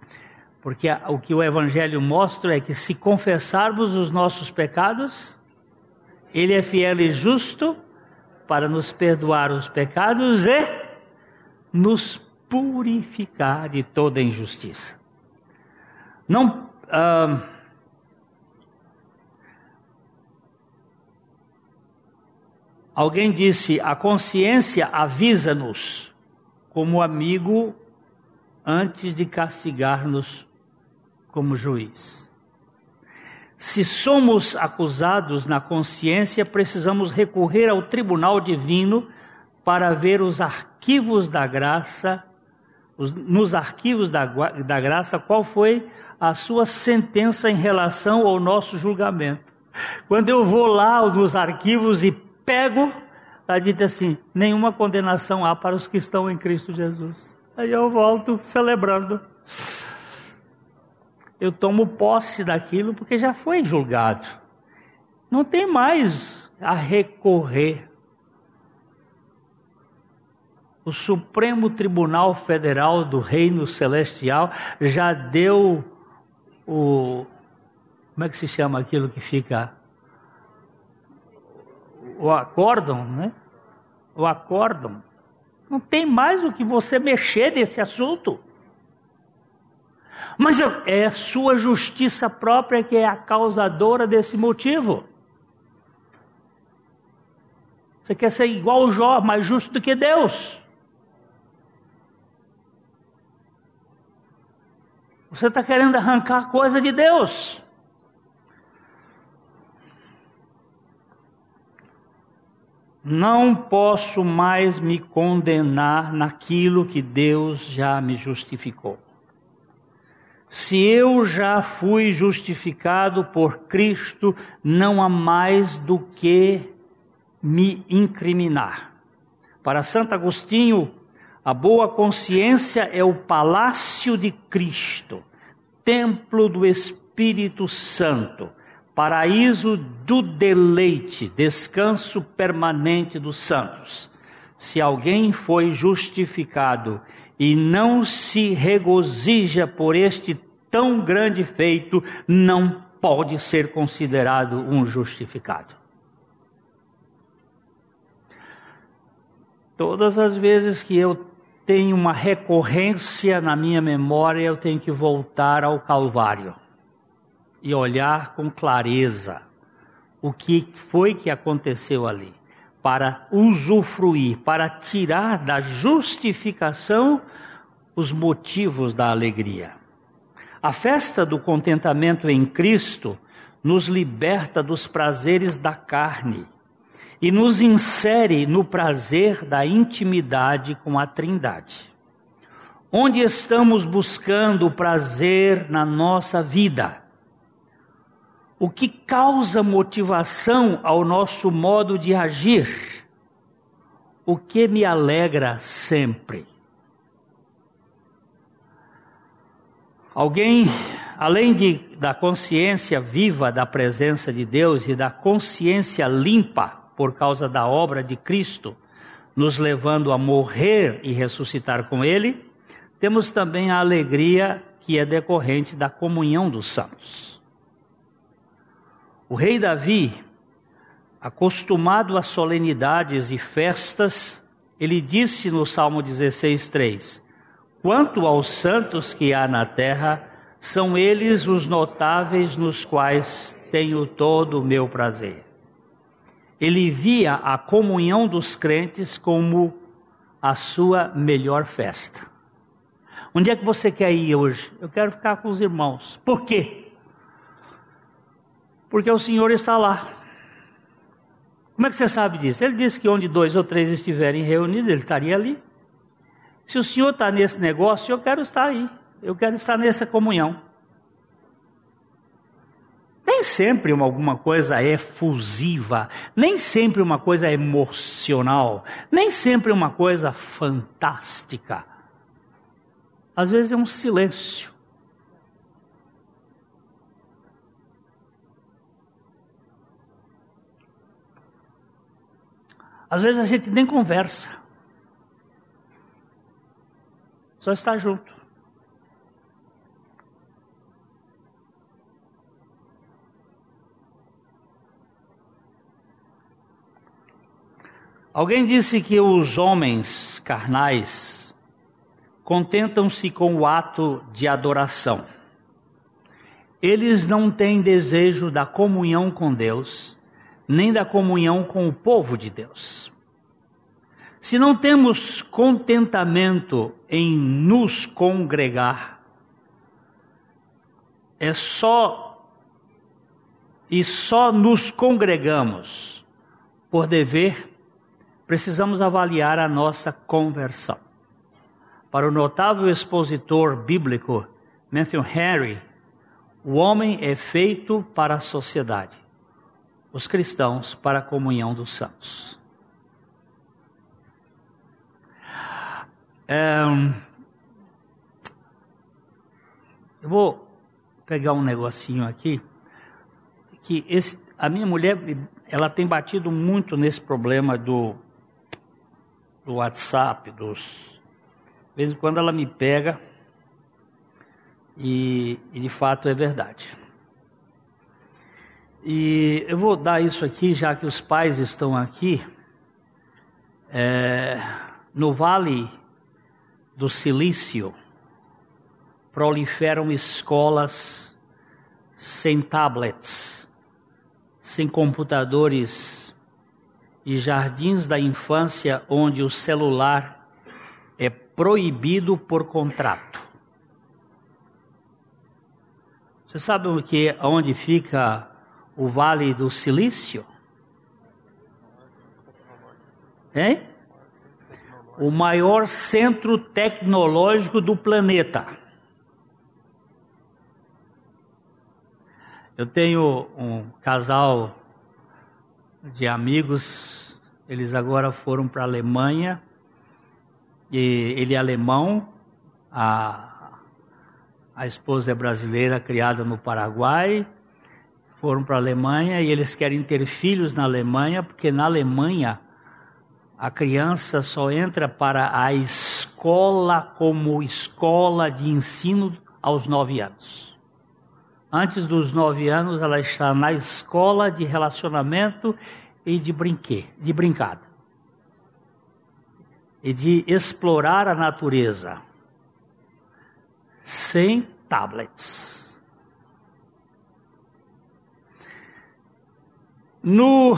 Porque o que o Evangelho mostra é que se confessarmos os nossos pecados, Ele é fiel e justo para nos perdoar os pecados e nos purificar de toda injustiça. Não. Alguém disse: a consciência avisa-nos como amigo antes de castigar-nos como juiz. Se somos acusados na consciência, precisamos recorrer ao tribunal divino para ver os arquivos da graça, os, nos arquivos da, da graça, qual foi a sua sentença em relação ao nosso julgamento. Quando eu vou lá nos arquivos e pego, está dito assim: nenhuma condenação há para os que estão em Cristo Jesus. Aí eu volto celebrando eu tomo posse daquilo porque já foi julgado. Não tem mais a recorrer. O Supremo Tribunal Federal do Reino Celestial já deu o. Como é que se chama aquilo que fica? O acórdão, né? O acórdão. Não tem mais o que você mexer nesse assunto. Mas é sua justiça própria que é a causadora desse motivo. Você quer ser igual o Jó, mais justo do que Deus. Você está querendo arrancar coisa de Deus. Não posso mais me condenar naquilo que Deus já me justificou. Se eu já fui justificado por Cristo, não há mais do que me incriminar. Para Santo Agostinho, a boa consciência é o palácio de Cristo, templo do Espírito Santo, paraíso do deleite, descanso permanente dos santos. Se alguém foi justificado e não se regozija por este tão grande feito, não pode ser considerado um justificado. Todas as vezes que eu tenho uma recorrência na minha memória, eu tenho que voltar ao Calvário. e olhar com clareza o que foi que aconteceu ali, para usufruir, para tirar da justificação os motivos da alegria. A festa do contentamento em Cristo nos liberta dos prazeres da carne e nos insere no prazer da intimidade com a Trindade. Onde estamos buscando o prazer na nossa vida? O que causa motivação ao nosso modo de agir? O que me alegra sempre? Alguém, além de, da consciência viva da presença de Deus e da consciência limpa por causa da obra de Cristo, nos levando a morrer e ressuscitar com Ele, temos também a alegria que é decorrente da comunhão dos santos. O rei Davi, acostumado a solenidades e festas, ele disse no Salmo 16:3: Quanto aos santos que há na terra, são eles os notáveis nos quais tenho todo o meu prazer. Ele via a comunhão dos crentes como a sua melhor festa. Onde é que você quer ir hoje? Eu quero ficar com os irmãos. Por quê? Porque o Senhor está lá. Como é que você sabe disso? Ele disse que onde dois ou três estiverem reunidos, ele estaria ali. Se o senhor está nesse negócio, eu quero estar aí. Eu quero estar nessa comunhão. Nem sempre uma, alguma coisa é fusiva, nem sempre uma coisa é emocional, nem sempre uma coisa fantástica. Às vezes é um silêncio. Às vezes a gente nem conversa só está junto. Alguém disse que os homens carnais contentam-se com o ato de adoração. Eles não têm desejo da comunhão com Deus, nem da comunhão com o povo de Deus. Se não temos contentamento em nos congregar, é só e só nos congregamos por dever, precisamos avaliar a nossa conversão. Para o notável expositor bíblico Matthew Henry, o homem é feito para a sociedade, os cristãos para a comunhão dos santos. É, eu vou pegar um negocinho aqui que esse, a minha mulher ela tem batido muito nesse problema do, do WhatsApp, dos de vez em quando ela me pega e, e de fato é verdade. E eu vou dar isso aqui, já que os pais estão aqui. É, no Vale do Silício proliferam escolas sem tablets, sem computadores e jardins da infância onde o celular é proibido por contrato. Você sabe o que onde fica o Vale do Silício? Hein? o maior centro tecnológico do planeta. Eu tenho um casal de amigos, eles agora foram para a Alemanha, e ele é alemão, a, a esposa é brasileira, criada no Paraguai, foram para a Alemanha e eles querem ter filhos na Alemanha, porque na Alemanha a criança só entra para a escola como escola de ensino aos nove anos. Antes dos nove anos, ela está na escola de relacionamento e de brinquê, de brincada. E de explorar a natureza. Sem tablets. No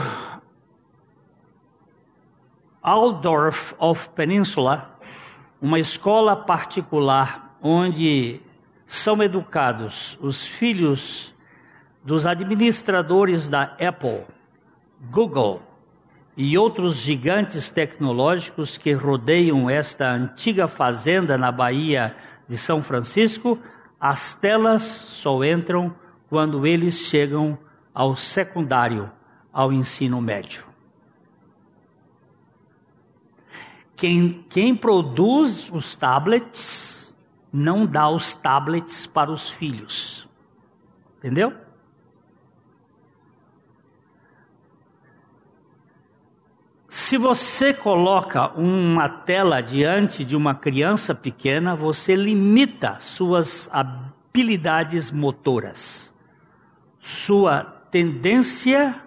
Aldorf of Peninsula, uma escola particular onde são educados os filhos dos administradores da Apple, Google e outros gigantes tecnológicos que rodeiam esta antiga fazenda na Baía de São Francisco, as telas só entram quando eles chegam ao secundário, ao ensino médio. Quem, quem produz os tablets não dá os tablets para os filhos. Entendeu? Se você coloca uma tela diante de uma criança pequena, você limita suas habilidades motoras, sua tendência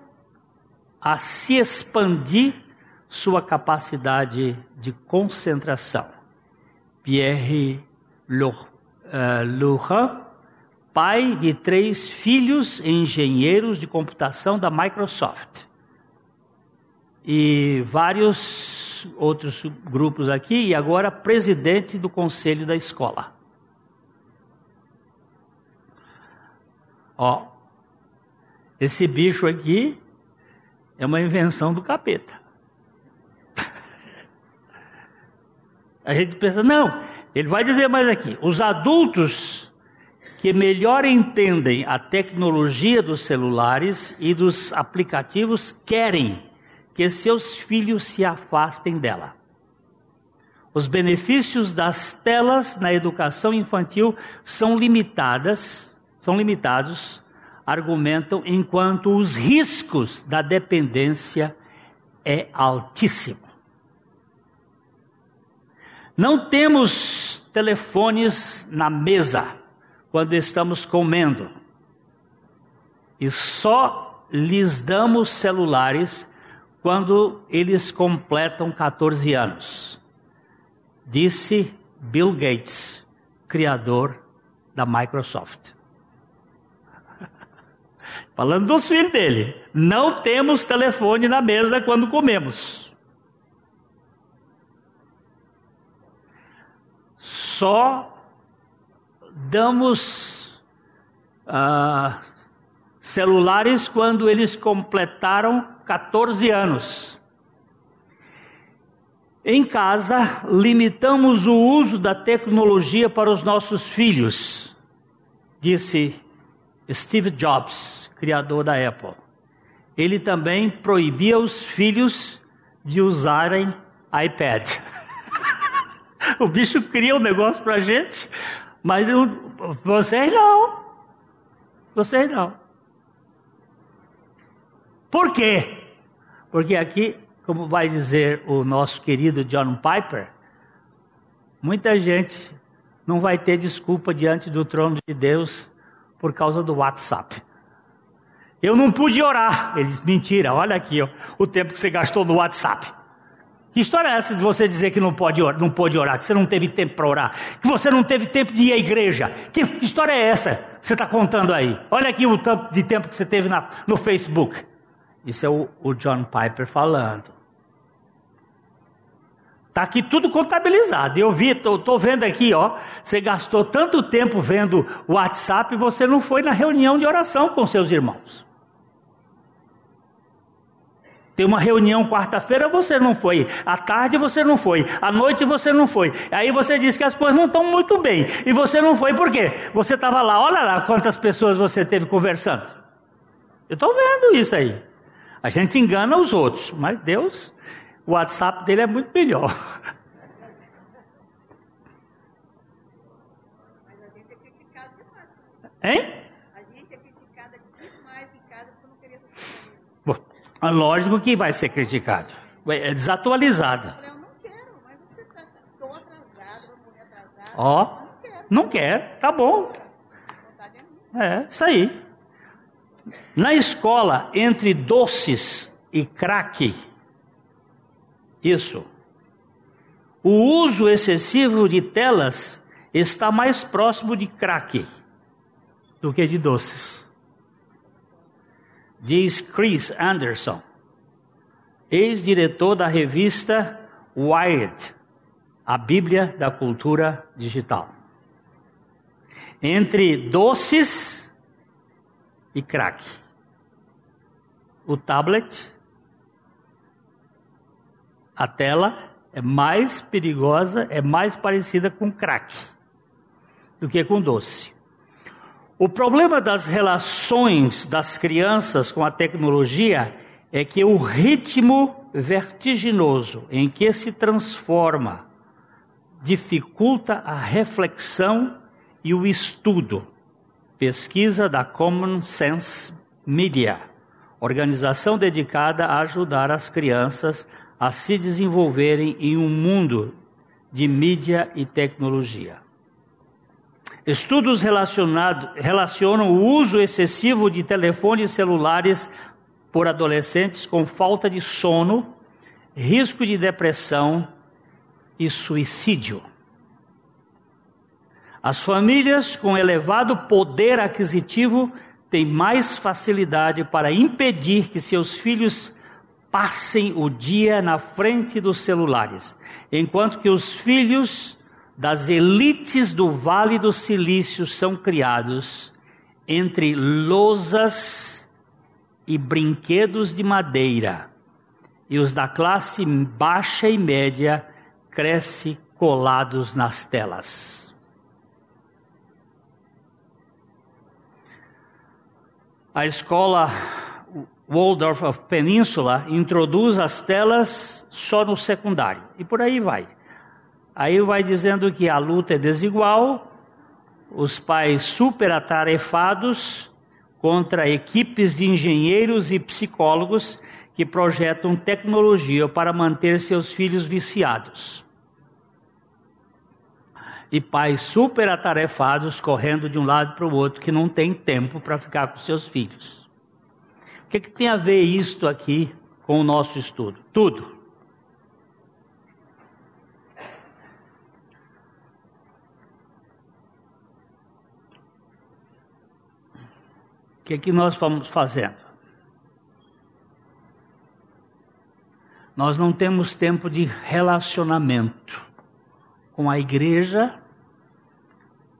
a se expandir, sua capacidade de concentração. Pierre Laurent, eh, pai de três filhos engenheiros de computação da Microsoft e vários outros grupos aqui, e agora presidente do conselho da escola. Ó, esse bicho aqui é uma invenção do capeta. A gente pensa, não, ele vai dizer mais aqui: os adultos que melhor entendem a tecnologia dos celulares e dos aplicativos querem que seus filhos se afastem dela. Os benefícios das telas na educação infantil são limitadas, são limitados, argumentam, enquanto os riscos da dependência é altíssimo. Não temos telefones na mesa quando estamos comendo. E só lhes damos celulares quando eles completam 14 anos. Disse Bill Gates, criador da Microsoft. Falando dos filhos dele, não temos telefone na mesa quando comemos. Só damos uh, celulares quando eles completaram 14 anos. Em casa, limitamos o uso da tecnologia para os nossos filhos, disse Steve Jobs, criador da Apple. Ele também proibia os filhos de usarem iPad. o bicho cria um negócio para gente, mas eu, vocês não. Vocês não. Por quê? Porque aqui, como vai dizer o nosso querido John Piper, muita gente não vai ter desculpa diante do trono de Deus por causa do WhatsApp. Eu não pude orar. Ele disse: mentira, olha aqui ó, o tempo que você gastou no WhatsApp. Que história é essa de você dizer que não pode orar, não pode orar, que você não teve tempo para orar, que você não teve tempo de ir à igreja? Que, que história é essa que você está contando aí? Olha aqui o tanto de tempo que você teve na, no Facebook. Isso é o, o John Piper falando. Está aqui tudo contabilizado. Eu vi, estou vendo aqui, ó. Você gastou tanto tempo vendo o WhatsApp e você não foi na reunião de oração com seus irmãos. Tem uma reunião quarta-feira, você não foi. À tarde você não foi. À noite você não foi. Aí você diz que as coisas não estão muito bem. E você não foi por quê? Você estava lá, olha lá quantas pessoas você teve conversando. Eu estou vendo isso aí. A gente engana os outros, mas Deus, o WhatsApp dele é muito melhor. Mas a gente é criticado demais. Hein? A gente é criticada demais em casa porque não queria Bom, lógico que vai ser criticado. É desatualizada. Eu não quero, mas você está tão atrasado, uma mulher atrasada. Ó, Não quer, tá bom. Vontade é minha. É, isso aí. Na escola, entre doces e crack, isso. O uso excessivo de telas está mais próximo de crack do que de doces. diz Chris Anderson, ex-diretor da revista Wired, a Bíblia da Cultura Digital. Entre doces e crack. O tablet, a tela é mais perigosa, é mais parecida com crack do que com doce. O problema das relações das crianças com a tecnologia é que o ritmo vertiginoso em que se transforma dificulta a reflexão e o estudo. Pesquisa da Common Sense Media, organização dedicada a ajudar as crianças a se desenvolverem em um mundo de mídia e tecnologia. Estudos relacionam o uso excessivo de telefones celulares por adolescentes com falta de sono, risco de depressão e suicídio. As famílias com elevado poder aquisitivo têm mais facilidade para impedir que seus filhos passem o dia na frente dos celulares, enquanto que os filhos das elites do Vale do Silício são criados entre lousas e brinquedos de madeira, e os da classe baixa e média crescem colados nas telas. A escola Waldorf of Península introduz as telas só no secundário, e por aí vai. Aí vai dizendo que a luta é desigual, os pais super atarefados contra equipes de engenheiros e psicólogos que projetam tecnologia para manter seus filhos viciados. E pais super atarefados correndo de um lado para o outro que não tem tempo para ficar com seus filhos. O que, que tem a ver isto aqui com o nosso estudo? Tudo. que é que nós vamos fazendo? Nós não temos tempo de relacionamento com a igreja,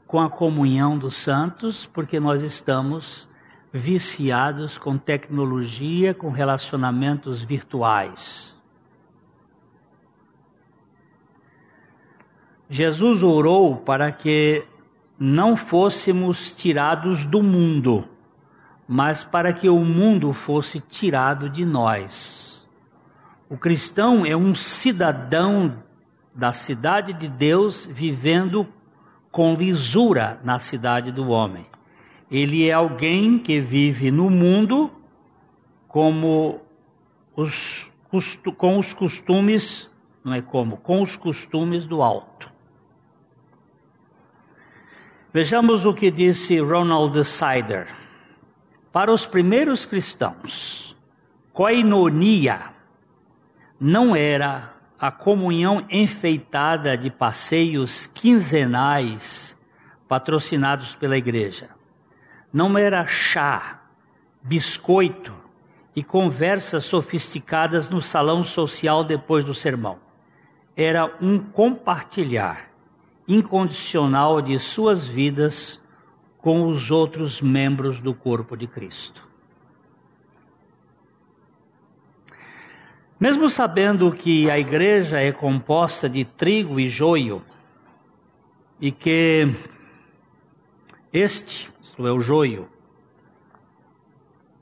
com a comunhão dos santos, porque nós estamos viciados com tecnologia, com relacionamentos virtuais. Jesus orou para que não fôssemos tirados do mundo mas para que o mundo fosse tirado de nós. O cristão é um cidadão da cidade de Deus vivendo com lisura na cidade do homem. Ele é alguém que vive no mundo como os, com os costumes, não é como, com os costumes do alto. Vejamos o que disse Ronald Sider. Para os primeiros cristãos, koinonia não era a comunhão enfeitada de passeios quinzenais patrocinados pela igreja. Não era chá, biscoito e conversas sofisticadas no salão social depois do sermão. Era um compartilhar incondicional de suas vidas com os outros membros do corpo de Cristo. Mesmo sabendo que a igreja é composta de trigo e joio, e que este, é, o joio,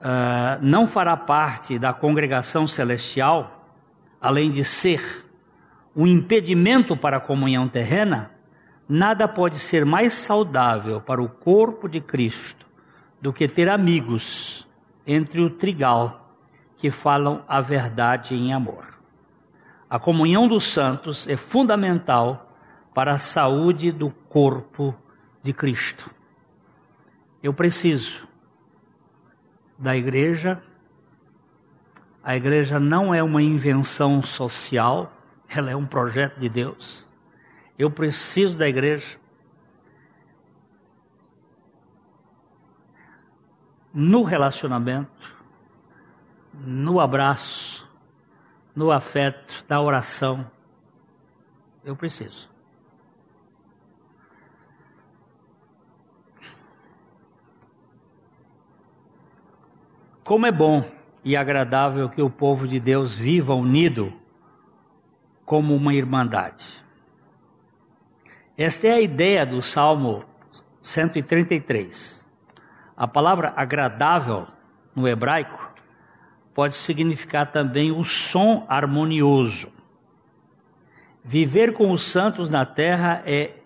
uh, não fará parte da congregação celestial, além de ser um impedimento para a comunhão terrena, Nada pode ser mais saudável para o corpo de Cristo do que ter amigos entre o trigal que falam a verdade em amor. A comunhão dos santos é fundamental para a saúde do corpo de Cristo. Eu preciso da igreja. A igreja não é uma invenção social, ela é um projeto de Deus. Eu preciso da igreja. No relacionamento, no abraço, no afeto, na oração. Eu preciso. Como é bom e agradável que o povo de Deus viva unido como uma irmandade. Esta é a ideia do Salmo 133. A palavra agradável no hebraico pode significar também o som harmonioso. Viver com os santos na terra é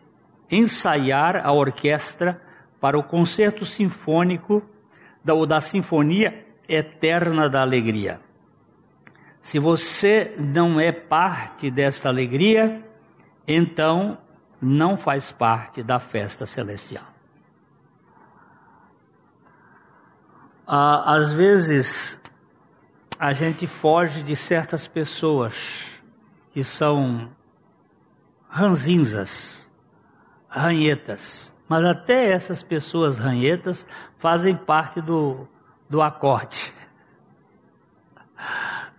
ensaiar a orquestra para o concerto sinfônico da, ou da sinfonia eterna da alegria. Se você não é parte desta alegria, então não faz parte da festa celestial. Ah, às vezes, a gente foge de certas pessoas que são ranzinzas, ranhetas, mas até essas pessoas ranhetas fazem parte do, do acorde.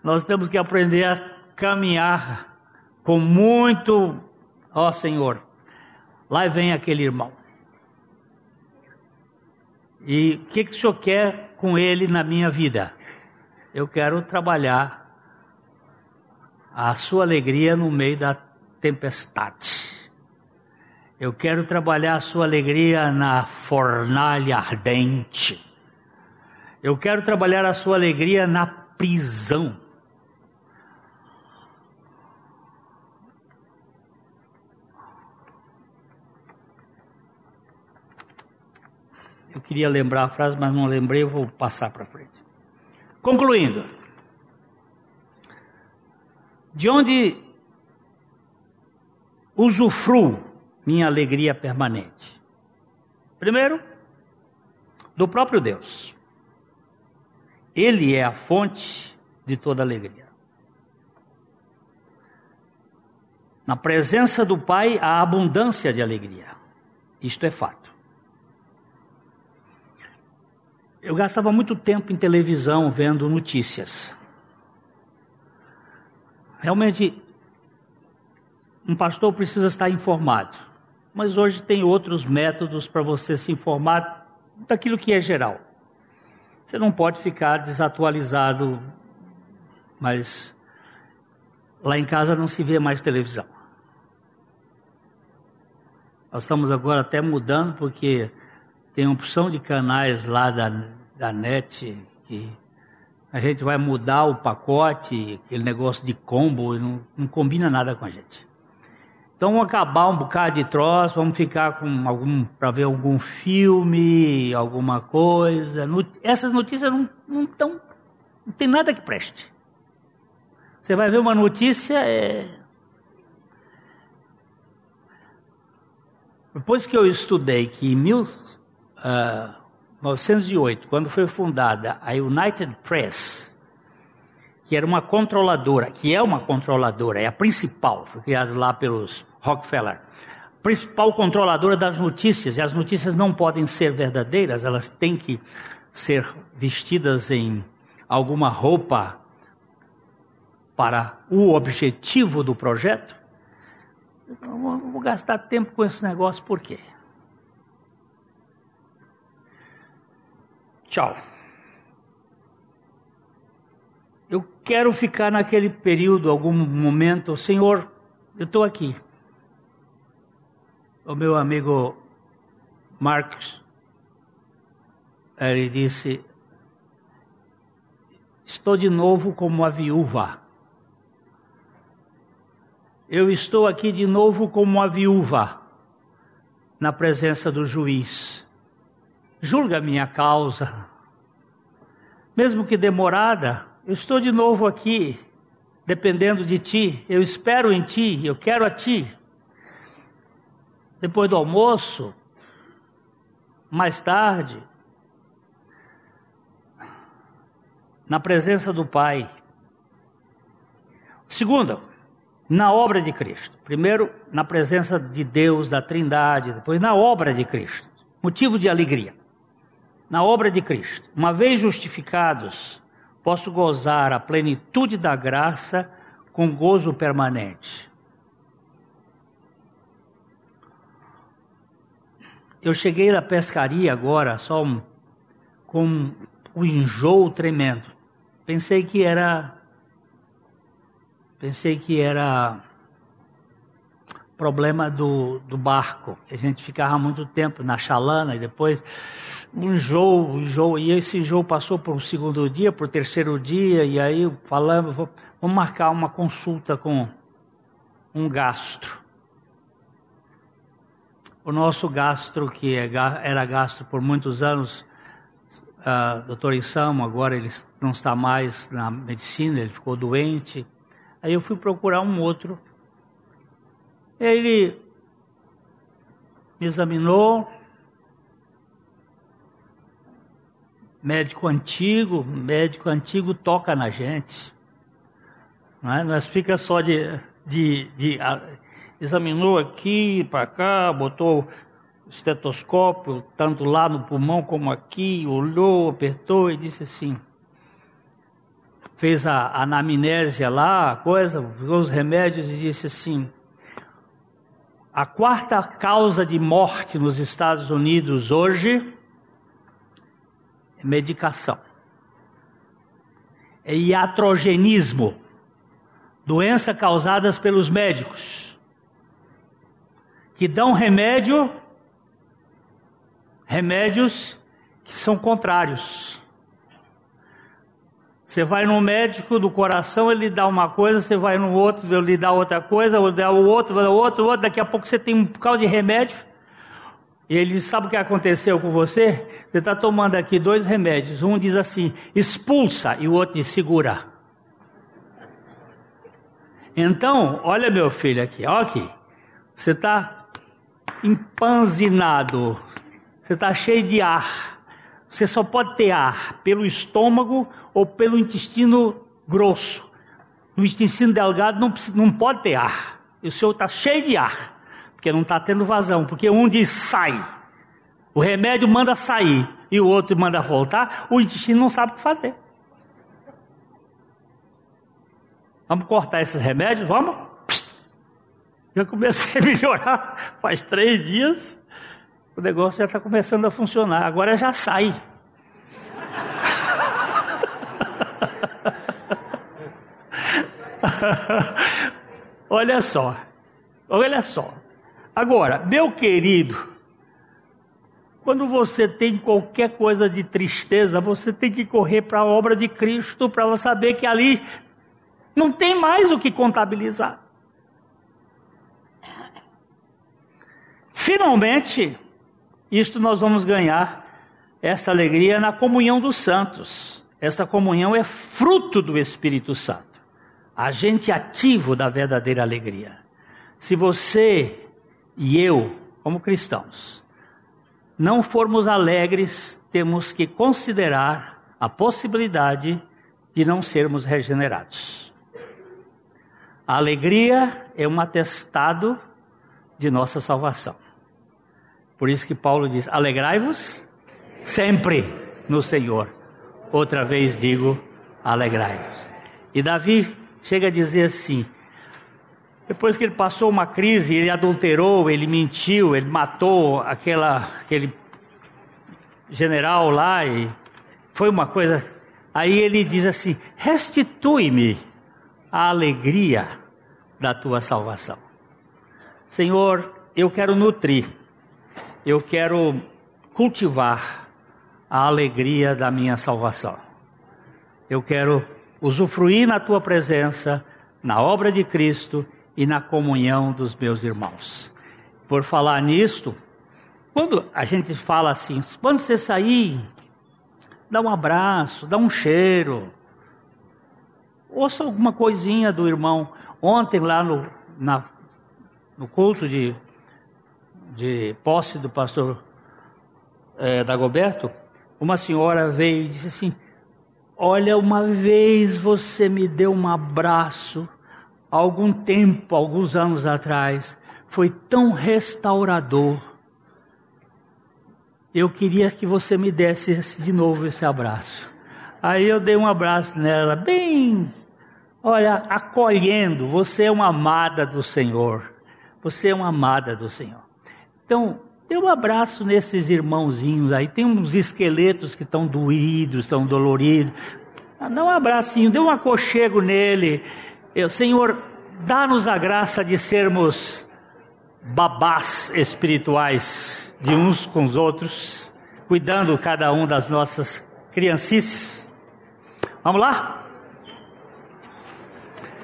Nós temos que aprender a caminhar com muito, ó Senhor, lá vem aquele irmão. E o que, que o Senhor quer com ele na minha vida? Eu quero trabalhar a sua alegria no meio da tempestade. Eu quero trabalhar a sua alegria na fornalha ardente. Eu quero trabalhar a sua alegria na prisão. Eu queria lembrar a frase, mas não lembrei, vou passar para frente. Concluindo. De onde usufruo minha alegria permanente? Primeiro, do próprio Deus. Ele é a fonte de toda alegria. Na presença do Pai há abundância de alegria. Isto é fato. Eu gastava muito tempo em televisão vendo notícias. Realmente, um pastor precisa estar informado. Mas hoje tem outros métodos para você se informar daquilo que é geral. Você não pode ficar desatualizado, mas lá em casa não se vê mais televisão. Nós estamos agora até mudando porque tem opção de canais lá da, da net que a gente vai mudar o pacote, aquele negócio de combo, não, não combina nada com a gente. Então vamos acabar um bocado de troço, vamos ficar com algum para ver algum filme, alguma coisa. essas notícias não, não tão, não tem nada que preste. Você vai ver uma notícia é... Depois que eu estudei que em 1908, uh, quando foi fundada a United Press, que era uma controladora, que é uma controladora, é a principal, foi criada lá pelos Rockefeller, principal controladora das notícias, e as notícias não podem ser verdadeiras, elas têm que ser vestidas em alguma roupa para o objetivo do projeto. Eu vou gastar tempo com esse negócio, por quê? Tchau. Eu quero ficar naquele período, algum momento, Senhor, eu estou aqui. O meu amigo Marcos, ele disse: Estou de novo como a viúva. Eu estou aqui de novo como a viúva, na presença do juiz. Julga minha causa, mesmo que demorada, eu estou de novo aqui, dependendo de ti, eu espero em ti, eu quero a ti. Depois do almoço, mais tarde, na presença do Pai. Segundo, na obra de Cristo. Primeiro, na presença de Deus, da Trindade, depois na obra de Cristo. Motivo de alegria. Na obra de Cristo. Uma vez justificados, posso gozar a plenitude da graça com gozo permanente. Eu cheguei na pescaria agora, só um, com um enjoo tremendo. Pensei que era. Pensei que era problema do, do barco. A gente ficava muito tempo na chalana e depois um enjoo, um enjoo. E esse enjoo passou por um segundo dia, por terceiro dia, e aí falamos, vamos marcar uma consulta com um gastro. O nosso gastro, que é era gastro por muitos anos, uh, doutor Insamo, agora ele não está mais na medicina, ele ficou doente. Aí eu fui procurar um outro ele me examinou, médico antigo, médico antigo toca na gente. Não é? Nós fica só de, de, de examinou aqui para cá, botou estetoscópio, tanto lá no pulmão como aqui, olhou, apertou e disse assim. Fez a, anamnésia lá, a coisa, os remédios e disse assim: a quarta causa de morte nos Estados Unidos hoje é medicação. É iatrogenismo, doença causadas pelos médicos, que dão remédio, remédios que são contrários. Você vai no médico do coração, ele dá uma coisa, você vai no outro, ele dá outra coisa, ele dá o outro, o outro, o outro, daqui a pouco você tem um caldo de remédio. E ele diz, sabe o que aconteceu com você? Você está tomando aqui dois remédios. Um diz assim, expulsa, e o outro diz, segura. Então, olha meu filho aqui, olha aqui. Você está empanzinado, você está cheio de ar. Você só pode ter ar pelo estômago ou pelo intestino grosso. No intestino delgado não, não pode ter ar. E o senhor está cheio de ar, porque não está tendo vazão. Porque um diz sai, o remédio manda sair, e o outro manda voltar, o intestino não sabe o que fazer. Vamos cortar esses remédios? Vamos? Já comecei a melhorar faz três dias. O negócio já está começando a funcionar. Agora já sai. olha só, olha só. Agora, meu querido, quando você tem qualquer coisa de tristeza, você tem que correr para a obra de Cristo para saber que ali não tem mais o que contabilizar. Finalmente, isto nós vamos ganhar essa alegria na comunhão dos santos. Esta comunhão é fruto do Espírito Santo agente ativo da verdadeira alegria. Se você e eu, como cristãos, não formos alegres, temos que considerar a possibilidade de não sermos regenerados. A alegria é um atestado de nossa salvação. Por isso que Paulo diz: alegrai-vos sempre no Senhor. Outra vez digo: alegrai-vos. E Davi chega a dizer assim: depois que ele passou uma crise, ele adulterou, ele mentiu, ele matou aquela, aquele general lá e foi uma coisa. Aí ele diz assim: restitui-me a alegria da tua salvação. Senhor, eu quero nutrir, eu quero cultivar a alegria da minha salvação. Eu quero usufruir na tua presença, na obra de Cristo e na comunhão dos meus irmãos. Por falar nisto, quando a gente fala assim, quando você sair, dá um abraço, dá um cheiro, ouça alguma coisinha do irmão. Ontem, lá no, na, no culto de, de posse do pastor é, Dagoberto, uma senhora veio e disse assim: Olha, uma vez você me deu um abraço, algum tempo, alguns anos atrás, foi tão restaurador. Eu queria que você me desse de novo esse abraço. Aí eu dei um abraço nela, bem, olha, acolhendo. Você é uma amada do Senhor. Você é uma amada do Senhor. Então, dê um abraço nesses irmãozinhos aí. Tem uns esqueletos que estão doídos, estão doloridos. Dá um abracinho, dê um aconchego nele. Eu, Senhor, dá-nos a graça de sermos babás espirituais de uns com os outros, cuidando cada um das nossas criancices. Vamos lá?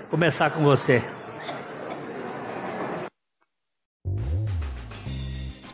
Começar com você.